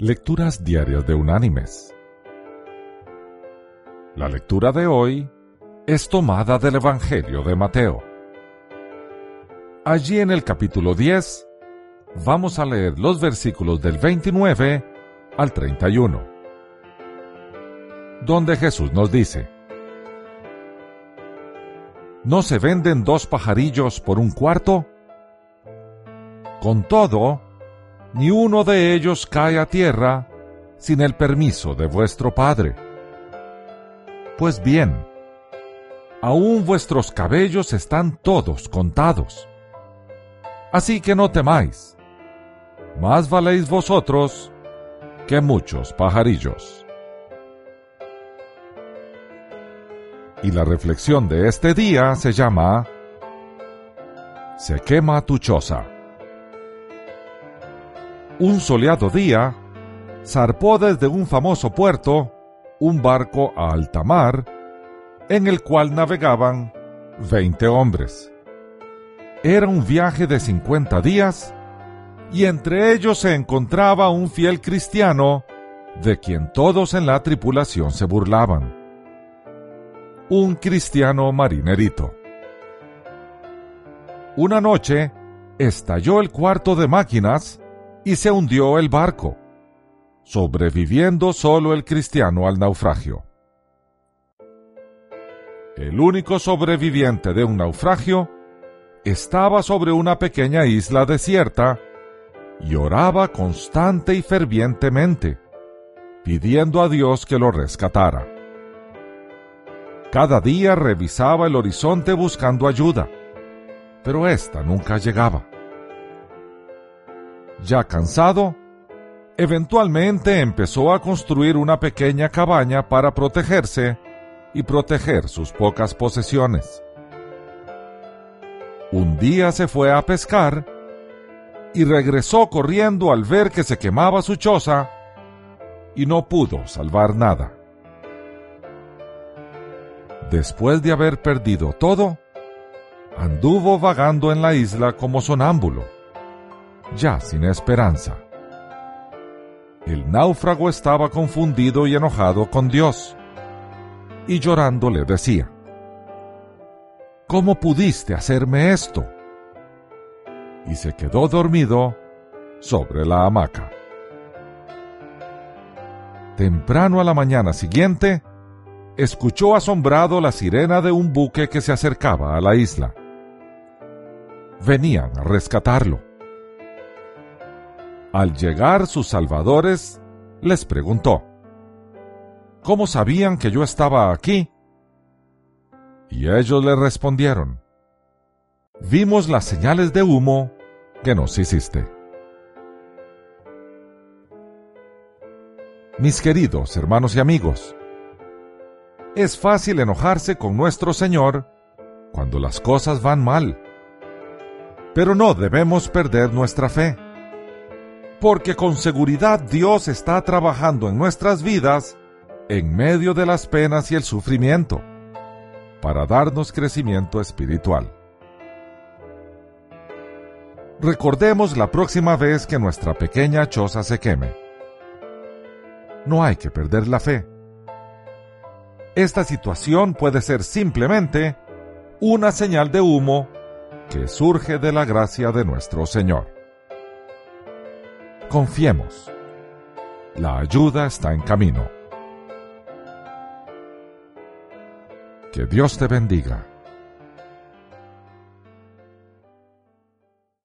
Lecturas Diarias de Unánimes. La lectura de hoy es tomada del Evangelio de Mateo. Allí en el capítulo 10 vamos a leer los versículos del 29 al 31, donde Jesús nos dice, ¿No se venden dos pajarillos por un cuarto? Con todo, ni uno de ellos cae a tierra sin el permiso de vuestro Padre. Pues bien, aún vuestros cabellos están todos contados. Así que no temáis, más valéis vosotros que muchos pajarillos. Y la reflexión de este día se llama Se quema tu choza un soleado día, zarpó desde un famoso puerto un barco a alta mar, en el cual navegaban veinte hombres. Era un viaje de cincuenta días, y entre ellos se encontraba un fiel cristiano, de quien todos en la tripulación se burlaban. Un cristiano marinerito. Una noche, estalló el cuarto de máquinas, y se hundió el barco, sobreviviendo solo el cristiano al naufragio. El único sobreviviente de un naufragio estaba sobre una pequeña isla desierta y oraba constante y fervientemente, pidiendo a Dios que lo rescatara. Cada día revisaba el horizonte buscando ayuda, pero ésta nunca llegaba. Ya cansado, eventualmente empezó a construir una pequeña cabaña para protegerse y proteger sus pocas posesiones. Un día se fue a pescar y regresó corriendo al ver que se quemaba su choza y no pudo salvar nada. Después de haber perdido todo, anduvo vagando en la isla como sonámbulo ya sin esperanza. El náufrago estaba confundido y enojado con Dios, y llorando le decía, ¿Cómo pudiste hacerme esto? Y se quedó dormido sobre la hamaca. Temprano a la mañana siguiente, escuchó asombrado la sirena de un buque que se acercaba a la isla. Venían a rescatarlo. Al llegar sus salvadores, les preguntó, ¿Cómo sabían que yo estaba aquí? Y ellos le respondieron, Vimos las señales de humo que nos hiciste. Mis queridos hermanos y amigos, es fácil enojarse con nuestro Señor cuando las cosas van mal, pero no debemos perder nuestra fe porque con seguridad Dios está trabajando en nuestras vidas en medio de las penas y el sufrimiento, para darnos crecimiento espiritual. Recordemos la próxima vez que nuestra pequeña choza se queme. No hay que perder la fe. Esta situación puede ser simplemente una señal de humo que surge de la gracia de nuestro Señor. Confiemos. La ayuda está en camino. Que Dios te bendiga.